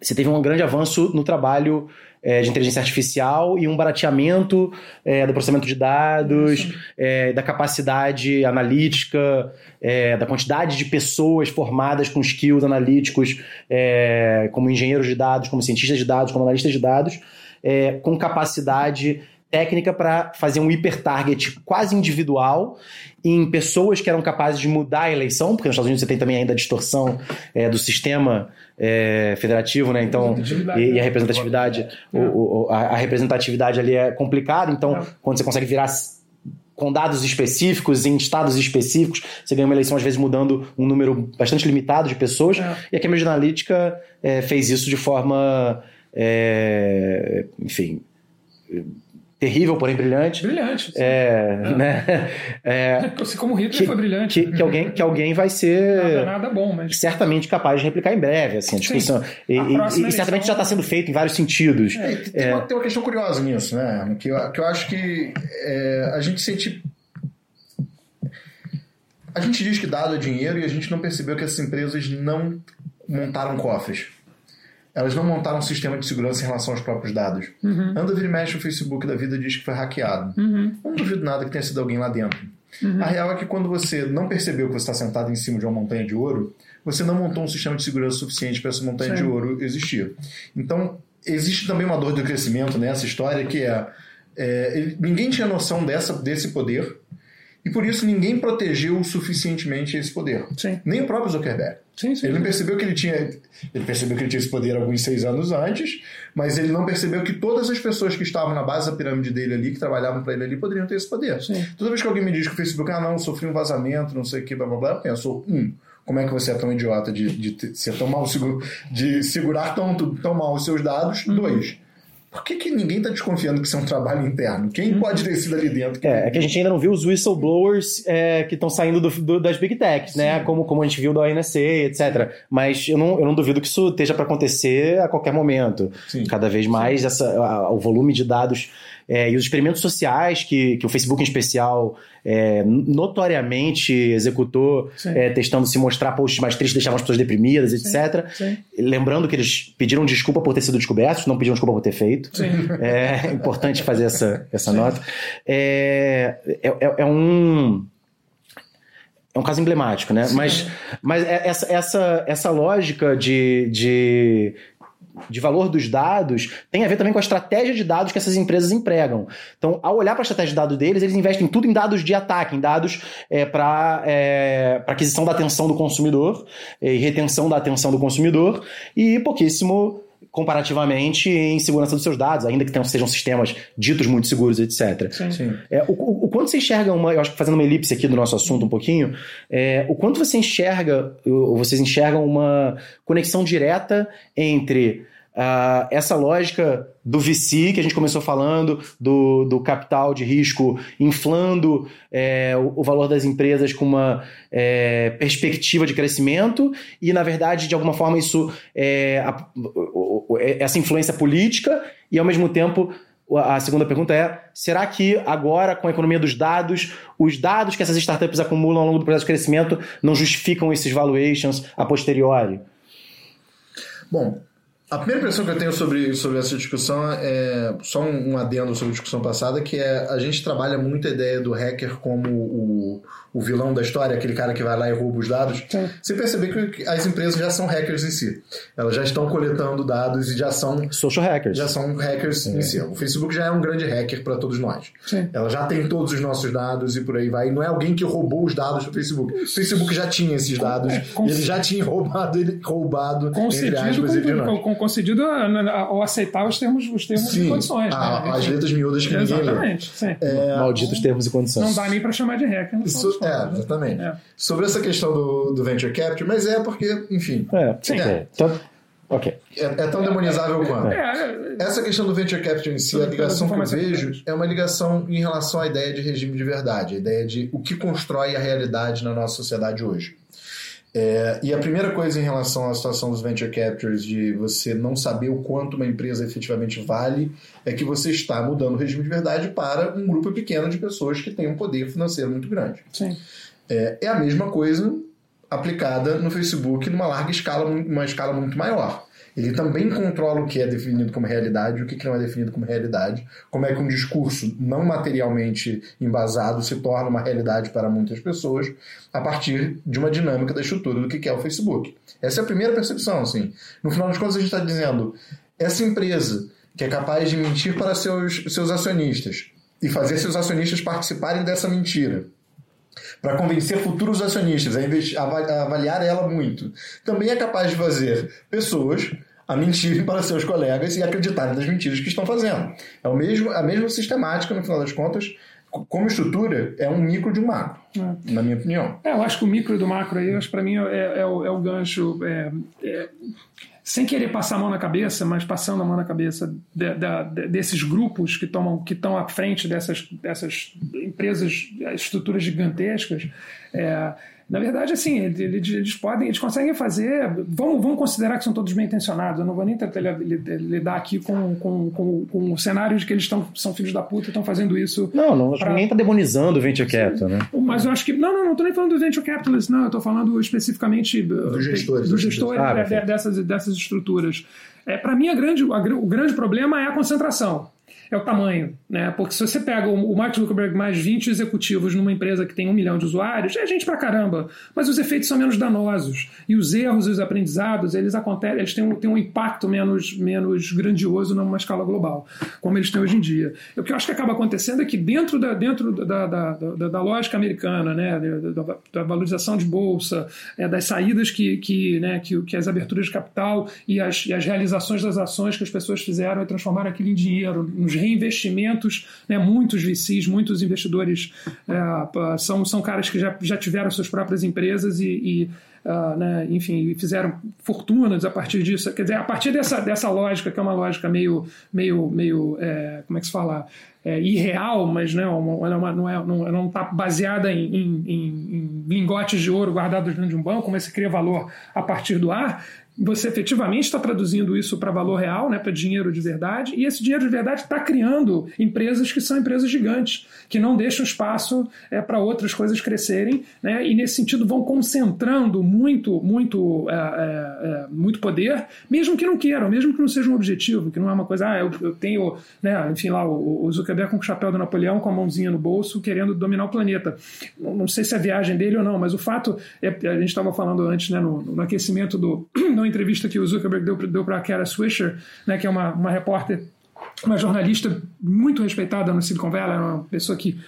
você teve um grande avanço no trabalho é, de inteligência artificial e um barateamento é, do processamento de dados, é, da capacidade analítica, é, da quantidade de pessoas formadas com skills analíticos, é, como engenheiros de dados, como cientistas de dados, como analistas de dados, é, com capacidade técnica para fazer um hiper-target quase individual em pessoas que eram capazes de mudar a eleição, porque nos Estados Unidos você tem também ainda a distorção é, do sistema é, federativo, né? Então, e, e, a representatividade, é. o, o, a, a, representatividade ali é complicada, então é. quando você consegue virar com dados específicos, em estados específicos, você ganha uma eleição, às vezes, mudando um número bastante limitado de pessoas. É. E a Cambridge Analytica é, fez isso de forma, enfim, terrível, porém brilhante. Brilhante. É, é. Né? É, assim como Hitler que, foi brilhante. Que, que, alguém, que alguém vai ser nada, nada, bom, mas... certamente capaz de replicar em breve, assim, a discussão. Sim. E, a e, e certamente já está sendo feito em vários sentidos. É, tem, é. uma, tem, uma, questão curiosa nisso, né? Que eu, que eu acho que é, a gente sente. A gente diz que dado é dinheiro e a gente não percebeu que essas empresas não montaram cofres elas não montaram um sistema de segurança em relação aos próprios dados. Uhum. Anda vira e mexe o Facebook da vida diz que foi hackeado. Uhum. Não duvido nada que tenha sido alguém lá dentro. Uhum. A real é que quando você não percebeu que você está sentado em cima de uma montanha de ouro, você não montou um sistema de segurança suficiente para essa montanha Sim. de ouro existir. Então, existe também uma dor de crescimento nessa história que é, é ninguém tinha noção dessa, desse poder e por isso ninguém protegeu suficientemente esse poder. Sim. Nem o próprio Zuckerberg. Sim, sim, ele não percebeu que ele tinha. Ele percebeu que ele tinha esse poder alguns seis anos antes, mas ele não percebeu que todas as pessoas que estavam na base da pirâmide dele ali, que trabalhavam para ele ali, poderiam ter esse poder. Sim. Toda vez que alguém me diz que o Facebook, ah, não, sofri um vazamento, não sei o que, blá blá blá, eu penso, um, como é que você é tão idiota de, de ser tão mal de segurar tão, tão mal os seus dados? Uhum. Dois por que, que ninguém está desconfiando que isso é um trabalho interno? Quem uhum. pode ter sido ali dentro? Que é, é, que a gente ainda não viu os whistleblowers é, que estão saindo do, do, das big techs, né? Como, como a gente viu da ONC, etc. Mas eu não, eu não duvido que isso esteja para acontecer a qualquer momento. Sim. Cada vez mais essa, a, o volume de dados é, e os experimentos sociais que, que o Facebook, em especial, é, notoriamente executou, é, testando se mostrar posts mais tristes, deixavam as pessoas deprimidas, etc. Sim. Lembrando que eles pediram desculpa por ter sido descobertos, não pediram desculpa por ter feito. É importante fazer essa, essa nota. É, é, é, é um é um caso emblemático, né? Sim. Mas, mas é, essa, essa, essa lógica de, de de valor dos dados tem a ver também com a estratégia de dados que essas empresas empregam. Então, ao olhar para a estratégia de dados deles, eles investem tudo em dados de ataque, em dados é, para é, aquisição da atenção do consumidor e retenção da atenção do consumidor e pouquíssimo comparativamente em segurança dos seus dados, ainda que tenham, sejam sistemas ditos muito seguros, etc. Sim. Sim. É, o, o, o, quanto você enxerga uma, eu acho que fazendo uma elipse aqui do nosso assunto um pouquinho, é, o quanto você enxerga, ou vocês enxergam uma conexão direta entre uh, essa lógica do VC que a gente começou falando, do, do capital de risco inflando é, o, o, valor das empresas com uma é, perspectiva de crescimento e, na verdade, de alguma forma, isso é, a, essa influência política e, ao mesmo tempo, a segunda pergunta é: será que agora, com a economia dos dados, os dados que essas startups acumulam ao longo do processo de crescimento não justificam esses valuations a posteriori? Bom, a primeira impressão que eu tenho sobre, sobre essa discussão é só um, um adendo sobre a discussão passada, que é a gente trabalha muito a ideia do hacker como o, o vilão da história, aquele cara que vai lá e rouba os dados. Sim. Você percebe que as empresas já são hackers em si. Elas já estão coletando dados e já são. Social hackers. Já são hackers Sim. em si. O Facebook já é um grande hacker para todos nós. Sim. Ela já tem todos os nossos dados e por aí vai. E não é alguém que roubou os dados do Facebook. O Facebook já tinha esses dados é, e ele já tinha roubado, ele, roubado concedido, entre com, com, concedido ao aceitar os termos, os termos Sim, e condições. A, né? As letras miúdas que Exatamente. ninguém lê. É, Malditos termos e condições. Não dá nem para chamar de hacker. Isso, é, exatamente. É. Sobre essa questão do, do venture capital, mas é porque, enfim. É, sim. É. Então, ok. É, é, tão demonizável quanto. É. Essa questão do venture capital em si, a ligação que eu vejo é uma ligação em relação à ideia de regime de verdade, a ideia de o que constrói a realidade na nossa sociedade hoje. É, e a primeira coisa em relação à situação dos venture captures, de você não saber o quanto uma empresa efetivamente vale, é que você está mudando o regime de verdade para um grupo pequeno de pessoas que tem um poder financeiro muito grande. Sim. É, é a mesma coisa aplicada no Facebook numa larga escala, uma escala muito maior. Ele também controla o que é definido como realidade e o que não é definido como realidade, como é que um discurso não materialmente embasado se torna uma realidade para muitas pessoas a partir de uma dinâmica da estrutura do que é o Facebook. Essa é a primeira percepção. Assim. No final das contas, a gente está dizendo essa empresa que é capaz de mentir para seus, seus acionistas e fazer seus acionistas participarem dessa mentira para convencer futuros acionistas a, avaliar ela muito. Também é capaz de fazer pessoas a mentirem para seus colegas e acreditarem nas mentiras que estão fazendo. É o mesmo, a mesma sistemática, no final das contas, como estrutura, é um micro de um macro, é. na minha opinião. É, eu acho que o micro do macro aí, para mim, é, é, o, é o gancho. É, é, sem querer passar a mão na cabeça, mas passando a mão na cabeça de, de, desses grupos que tomam, que estão à frente dessas, dessas empresas, estruturas gigantescas. É, na verdade, assim, eles, eles, podem, eles conseguem fazer. Vamos, vamos considerar que são todos bem intencionados. Eu não vou nem tentar lidar aqui com, com, com, com o cenário de que eles tão, são filhos da puta e estão fazendo isso. Não, não pra... ninguém está demonizando o venture capital, né? Mas eu acho que. Não, não, não estou nem falando do venture capitalist, não. Eu estou falando especificamente dos gestores, do gestor ah, dessas, dessas estruturas. É, Para mim, a grande, a, o grande problema é a concentração é o tamanho, né? Porque se você pega o Mark Zuckerberg mais 20 executivos numa empresa que tem um milhão de usuários, é gente pra caramba, mas os efeitos são menos danosos e os erros e os aprendizados eles acontecem, eles têm um, têm um impacto menos, menos grandioso numa escala global, como eles têm hoje em dia. O que eu acho que acaba acontecendo é que dentro da, dentro da, da, da, da lógica americana, né, da, da valorização de bolsa, é, das saídas que, que, né, que, que as aberturas de capital e as, e as realizações das ações que as pessoas fizeram e transformaram aquilo em dinheiro, nos reinvestimentos, né, muitos VCs, muitos investidores é, são, são caras que já, já tiveram suas próprias empresas e, e Uh, né, enfim, fizeram fortunas a partir disso. Quer dizer, a partir dessa, dessa lógica, que é uma lógica meio, meio, meio é, como é que se fala? É, irreal, mas né, uma, ela não está é, não, não tá baseada em, em, em, lingotes de ouro guardados dentro de um banco, mas se cria valor a partir do ar você efetivamente está traduzindo isso para valor real, né, para dinheiro de verdade, e esse dinheiro de verdade está criando empresas que são empresas gigantes, que não deixam espaço é, para outras coisas crescerem, né, e nesse sentido vão concentrando muito, muito, é, é, muito poder, mesmo que não queiram, mesmo que não seja um objetivo, que não é uma coisa, ah, eu, eu tenho, né, enfim, lá o, o, Zuckerberg com o chapéu do Napoleão, com a mãozinha no bolso, querendo dominar o planeta. Não, não sei se é a viagem dele ou não, mas o fato, é, a gente estava falando antes, né, no, no aquecimento do. Entrevista que o Zuckerberg deu, deu para a Kara Swisher, né, que é uma, uma repórter uma jornalista muito respeitada no Silicon Valley, uma pessoa que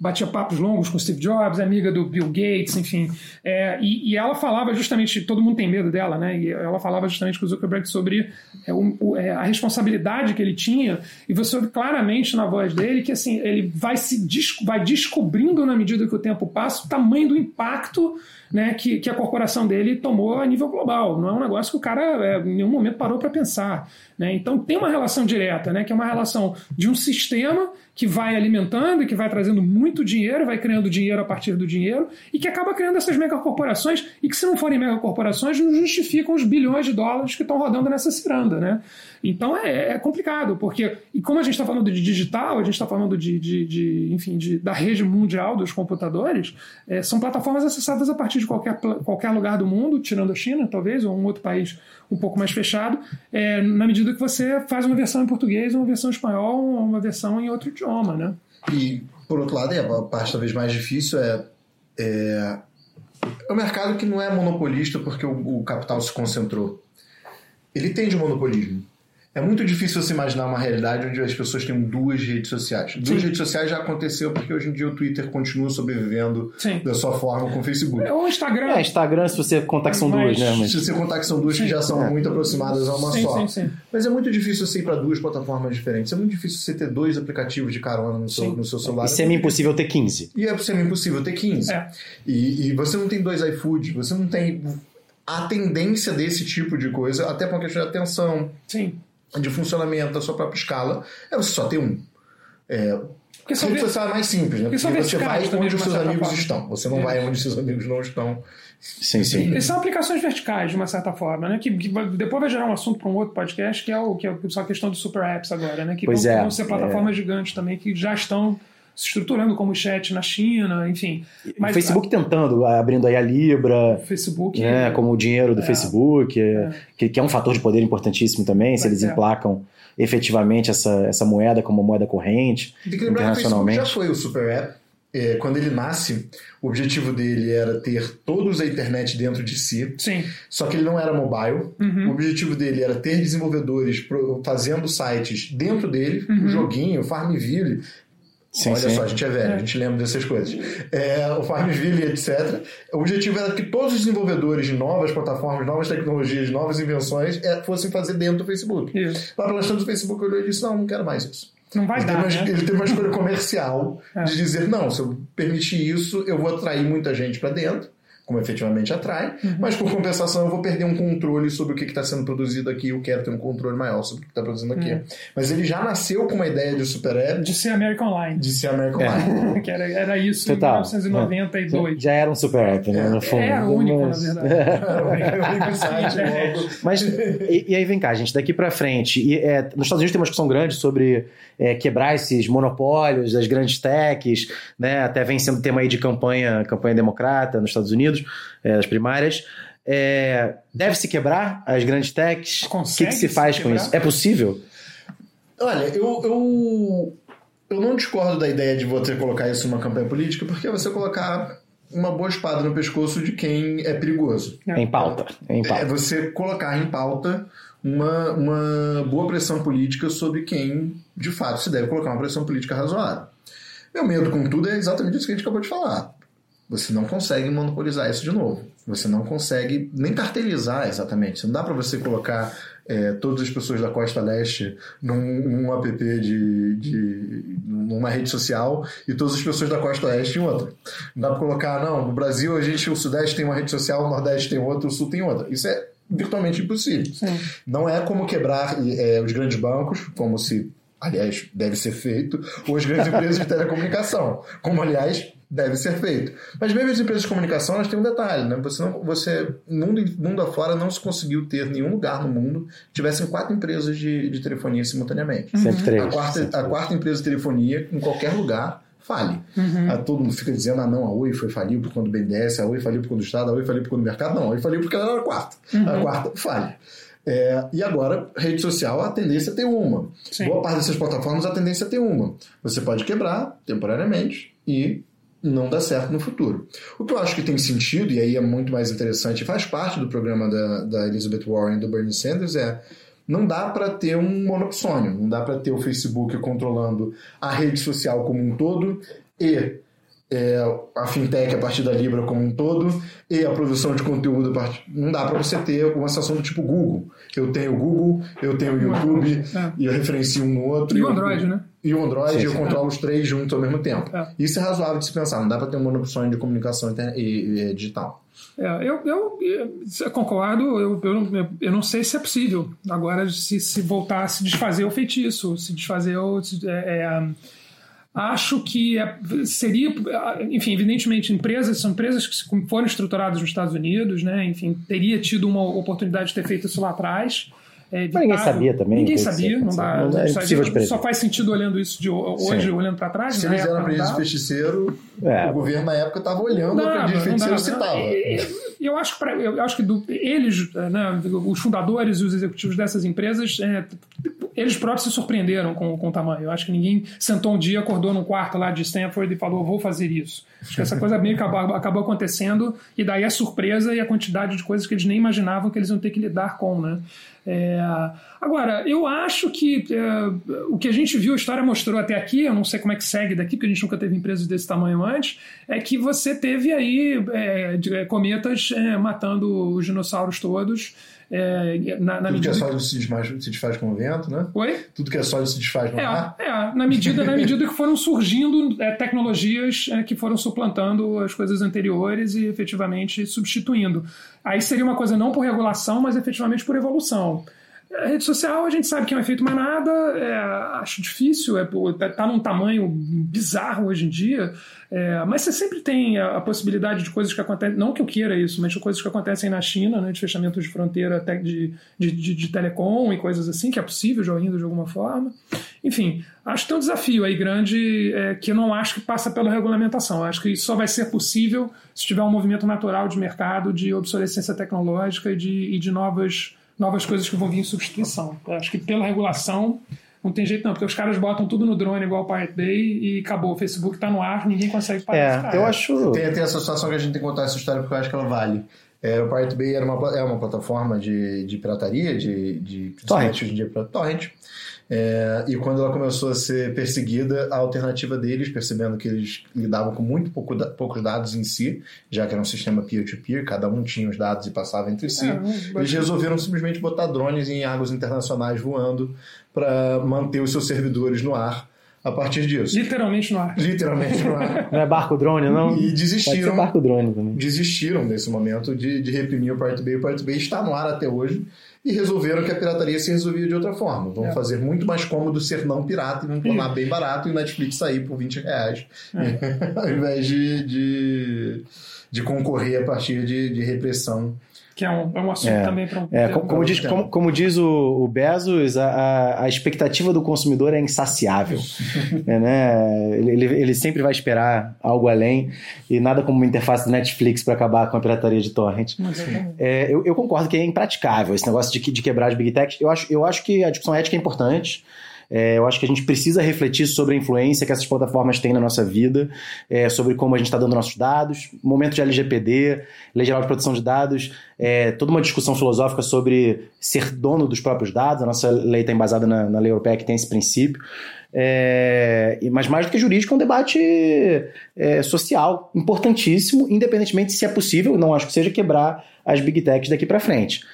batia papos longos com Steve Jobs, amiga do Bill Gates, enfim. É, e, e, ela falava justamente, todo mundo tem medo dela, né? E ela falava justamente com o Zuckerberg sobre é, o, é, a responsabilidade que ele tinha, e você ouve claramente na voz dele que assim, ele vai se vai descobrindo na medida que o tempo passa o tamanho do impacto né, que, que a corporação dele tomou a nível global. Não é um negócio que o cara é, em nenhum momento parou para pensar. Né? Então tem uma relação direta, né, que é uma relação de um sistema que vai alimentando e que vai trazendo muito dinheiro, vai criando dinheiro a partir do dinheiro e que acaba criando essas megacorporações e que, se não forem megacorporações, não justificam os bilhões de dólares que estão rodando nessa ciranda. Né? Então é, é complicado, porque, e como a gente está falando de digital, a gente está falando de, de, de, enfim, de, da rede mundial dos computadores, é, são plataformas acessadas a partir de qualquer, qualquer lugar do mundo, tirando a China, talvez, ou um outro país um pouco mais fechado, é, na medida que você faz uma versão em português, uma versão em espanhol, uma versão em outro idioma, né? E, por outro lado, a parte talvez mais difícil é, é, é um mercado que não é monopolista porque o, o capital se concentrou. Ele tem de monopolismo. É muito difícil você imaginar uma realidade onde as pessoas têm duas redes sociais. Duas Sim. redes sociais já aconteceu porque hoje em dia o Twitter continua sobrevivendo Sim. da sua forma com o Facebook. É o Instagram. É, Instagram, se você contar que são Mas... duas, né? Mas... Se você contar que são duas Sim. que já são é. muito aproximadas a uma sim, só. Sim, sim. Mas é muito difícil você ir para duas plataformas diferentes. É muito difícil você ter dois aplicativos de carona no seu, no seu celular. E semi-impossível ter 15. E é semi-impossível ter 15. É. E, e você não tem dois iFood, você não tem a tendência desse tipo de coisa, até por uma questão de atenção. Sim de funcionamento da sua própria escala é você só ter um. É, porque são social é mais simples, né? Porque, porque você vai onde os seus amigos forma. estão. Você não é. vai onde os seus amigos não estão. Sim, sim. E são aplicações verticais, de uma certa forma, né? Que, que depois vai gerar um assunto para um outro podcast, que é, o, que é só a questão dos super apps agora, né? Que pois vão, é, vão ser plataformas é. gigantes também que já estão se estruturando como chat na China, enfim. Mas, o Facebook a... tentando, abrindo aí a Libra. Facebook. Né, como o dinheiro do é, Facebook, é. Que, que, é um fator de poder importantíssimo também, se eles é. emplacam efetivamente essa, essa moeda como moeda corrente. Tem que lembrar que o Facebook já foi o super app. É, quando ele nasce, o objetivo dele era ter todos a internet dentro de si. Sim. Só que ele não era mobile. Uhum. O objetivo dele era ter desenvolvedores fazendo sites dentro dele, uhum. o joguinho, Farmville, Sim, Olha sim. só, a gente é velho, a gente lembra dessas coisas. É, o Farmville, etc. O objetivo era que todos os desenvolvedores de novas plataformas, novas tecnologias, novas invenções é, fossem fazer dentro do Facebook. Isso. Lá pelas tantas, o Facebook olhou e disse: Não, não quero mais isso. Não vai ele dar. Tem uma, né? Ele tem uma escolha comercial é. de dizer: Não, se eu permitir isso, eu vou atrair muita gente para dentro como efetivamente atrai, uhum. mas por compensação eu vou perder um controle sobre o que está sendo produzido aqui, eu quero ter um controle maior sobre o que está produzindo aqui. Uhum. Mas ele já nasceu com uma ideia de super app. De ser American Online. De ser American é. Online. que era, era isso Total. em 1992. Já, já era um super app, né? No fundo. Era único, mas... na verdade. era o único site. É. Mas, e, e, aí vem cá, gente, daqui para frente. E, é, nos Estados Unidos tem uma discussão grande sobre é, quebrar esses monopólios das grandes techs, né? Até vem sendo tema aí de campanha, campanha democrata nos Estados Unidos, é, das primárias. É, Deve-se quebrar as grandes techs? O que, que, se faz se com isso? É possível? Olha, eu, eu, eu não discordo da ideia de você colocar isso numa campanha política, porque é você colocar uma boa espada no pescoço de quem é perigoso. É em pauta. É, em pauta. é você colocar em pauta uma, uma boa pressão política sobre quem, de fato, se deve colocar uma pressão política razoável. Meu medo, contudo, é exatamente isso que a gente acabou de falar. Você não consegue monopolizar isso de novo. Você não consegue nem cartelizar exatamente. Não dá para você colocar é, todas as pessoas da costa leste num, num app de, de, numa rede social e todas as pessoas da costa oeste em outra. Não dá para colocar, não, no Brasil a gente, o sudeste tem uma rede social, o nordeste tem outra, o sul tem outra. Isso é virtualmente impossível. Sim. Não é como quebrar é, os grandes bancos, como se, aliás, deve ser feito, ou as grandes empresas de telecomunicação, como, aliás, deve ser feito. Mas mesmo as empresas de comunicação, elas têm um detalhe, né? Você, não, você mundo, mundo afora, não se conseguiu ter nenhum lugar no mundo que tivessem quatro empresas de, de telefonia simultaneamente. Sempre três. A quarta, sempre a quarta empresa de telefonia, em qualquer lugar, fale. Uhum. Ah, todo mundo fica dizendo, ah não, a Oi foi faliu por conta do BNDES, a Oi faliu por conta do Estado, a Oi faliu por conta do mercado. Não, a Oi faliu porque ela era a quarta. Uhum. A quarta fale. É, e agora, rede social, a tendência é ter uma. Sim. Boa parte dessas plataformas, a tendência é ter uma. Você pode quebrar temporariamente e não dá certo no futuro. O que eu acho que tem sentido, e aí é muito mais interessante, faz parte do programa da, da Elizabeth Warren e do Bernie Sanders, é não dá para ter um monopsônio, não dá para ter o Facebook controlando a rede social como um todo e é, a fintech a partir da Libra como um todo e a produção de conteúdo a partir... não dá para você ter uma situação do tipo Google. Eu tenho o Google, eu tenho o YouTube é. e eu referencio um no outro. E o Android, eu, né? E o Android, sim, sim. eu controlo os três juntos ao mesmo tempo. É. Isso é razoável de se pensar, não dá para ter um monopsônio de comunicação e, e, e digital. É, eu, eu, eu, concordo, eu, eu, eu não sei se é possível. Agora, se, se voltar a se desfazer o feitiço, se desfazer o. É, é, acho que é, seria, enfim, evidentemente, empresas são empresas que foram estruturadas nos Estados Unidos, né? Enfim, teria tido uma oportunidade de ter feito isso lá atrás. É Mas ninguém sabia também. Ninguém sabia, não dá. Não, é impossível só faz sentido olhando isso de hoje, Sim. olhando para trás. Se eles eram aprendiz feiticeiro, é. o governo na época estava olhando o aprendiz feiticeiro citava. Eu acho, pra, eu acho que do, eles, né, os fundadores e os executivos dessas empresas, é, eles próprios se surpreenderam com, com o tamanho. Eu acho que ninguém sentou um dia, acordou num quarto lá de Stanford e falou, vou fazer isso. Acho que essa coisa meio que acabou, acabou acontecendo e daí a surpresa e a quantidade de coisas que eles nem imaginavam que eles iam ter que lidar com, né? É, agora, eu acho que é, o que a gente viu, a história mostrou até aqui, eu não sei como é que segue daqui, porque a gente nunca teve empresas desse tamanho antes, é que você teve aí é, cometas é, matando os dinossauros todos. É, na, na Tudo medida... que é sólido se desfaz, se desfaz com o vento, né? Oi? Tudo que é sólido se desfaz no é, ar. É, na medida, na medida que foram surgindo é, tecnologias é, que foram suplantando as coisas anteriores e efetivamente substituindo. Aí seria uma coisa não por regulação, mas efetivamente por evolução. A rede social a gente sabe que é um efeito manada, é, acho difícil, é, tá num tamanho bizarro hoje em dia, é, mas você sempre tem a, a, possibilidade de coisas que acontecem, não que eu queira isso, mas de coisas que acontecem na China, né, de fechamento de fronteira de, de, de, de telecom e coisas assim, que é possível já indo de alguma forma. Enfim, acho que tem um desafio aí grande é, que eu não acho que passa pela regulamentação. Eu acho que só vai ser possível se tiver um movimento natural de mercado, de obsolescência tecnológica e de, e de novas novas coisas que vão vir em substituição. Eu acho que pela regulação não tem jeito não, porque os caras botam tudo no drone igual o Pirate Bay e acabou. O Facebook está no ar, ninguém consegue parar. É, eu acho... Tem, tem essa situação que a gente tem que contar essa história porque eu acho que ela vale. É, o Pirate Bay era uma, é uma plataforma de, de pirataria, de, de torrent. hoje em dia para torrent. É, e quando ela começou a ser perseguida, a alternativa deles, percebendo que eles lidavam com muito pouco, poucos dados em si, já que era um sistema peer-to-peer, -peer, cada um tinha os dados e passava entre si, é, eles resolveram simplesmente botar drones em águas internacionais voando para manter os seus servidores no ar a partir disso. Literalmente no ar. Literalmente no ar. Não é barco drone, não? E desistiram. barco drone também. Desistiram nesse momento de, de reprimir o Pirate Bay. O Pirate Bay está no ar até hoje e resolveram que a pirataria se resolvia de outra forma. Vamos é. fazer muito mais cômodo ser não pirata e vamos tornar bem barato e o Netflix sair por 20 reais, é. ao invés de, de, de, concorrer a partir de, de repressão que é um, é um assunto é, também para um. É, como, como, diz, como, como, diz o, o Bezos, a, a, expectativa do consumidor é insaciável. é, né? ele, ele, sempre vai esperar algo além e nada como uma interface do Netflix para acabar com a pirataria de torrent. É, eu, eu, concordo que é impraticável esse negócio de, de quebrar as big techs. Eu acho, eu acho que a discussão ética é importante. É, eu acho que a gente precisa refletir sobre a influência que essas plataformas têm na nossa vida, é, sobre como a gente está dando nossos dados, momento de LGPD, Lei Geral de Proteção de Dados, é, toda uma discussão filosófica sobre ser dono dos próprios dados. A nossa lei está embasada na, na lei europeia que tem esse princípio. É, mas mais do que jurídico, é um debate é, social importantíssimo, independentemente se é possível, não acho que seja quebrar as big techs daqui para frente.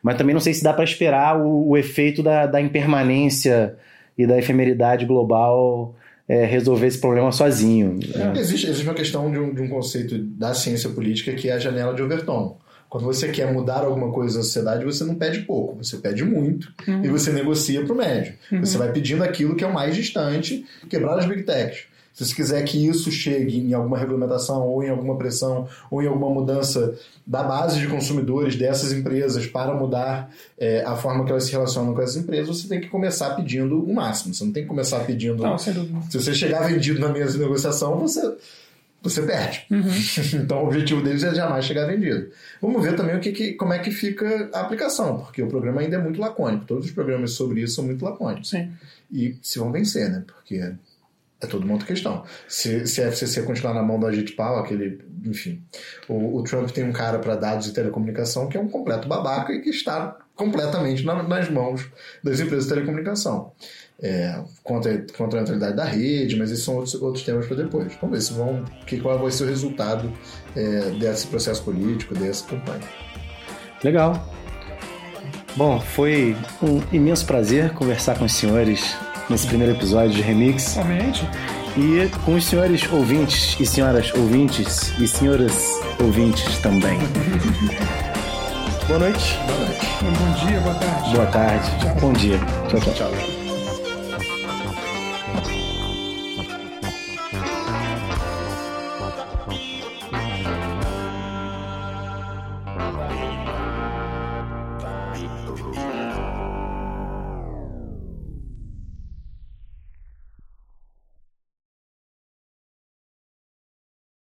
Mas também não sei se dá para esperar o, o efeito da, da impermanência e da efemeridade global é, resolver esse problema sozinho. É. Existe, existe uma questão de um, de um conceito da ciência política que é a janela de Overton. Quando você quer mudar alguma coisa na sociedade, você não pede pouco, você pede muito uhum. e você negocia para o médio. Uhum. Você vai pedindo aquilo que é o mais distante, quebrar as big techs. Se você quiser que isso chegue em alguma regulamentação ou em alguma pressão ou em alguma mudança da base de consumidores dessas empresas para mudar é, a forma que elas se relacionam com essas empresas, você tem que começar pedindo o máximo. Você não tem que começar pedindo. Não, sem dúvida. Se você chegar vendido na mesa de negociação, você você perde. Uhum. então o objetivo deles é jamais chegar vendido. Vamos ver também o que, que, como é que fica a aplicação, porque o programa ainda é muito lacônico. Todos os programas sobre isso são muito lacônicos. Sim. E se vão vencer, né? Porque é toda uma outra questão. Se, se a FCC continuar na mão do Agit Pau, aquele. Enfim. O, o, Trump tem um cara para dados e telecomunicação que é um completo babaca e que está completamente na, nas mãos das empresas de telecomunicação. É, contra, contra a neutralidade da rede, mas esses são outros, outros temas para depois. Vamos ver se vão, que, qual vai ser o resultado é, desse processo político, dessa campanha. Legal. Bom, foi um imenso prazer conversar com os senhores nesse primeiro episódio de Remix. Somente. E com os senhores ouvintes e senhoras ouvintes e senhoras ouvintes também. boa noite. Boa noite. Bom dia, boa tarde. Boa tarde. Tchau. Bom dia. Tchau, tchau. Tchau.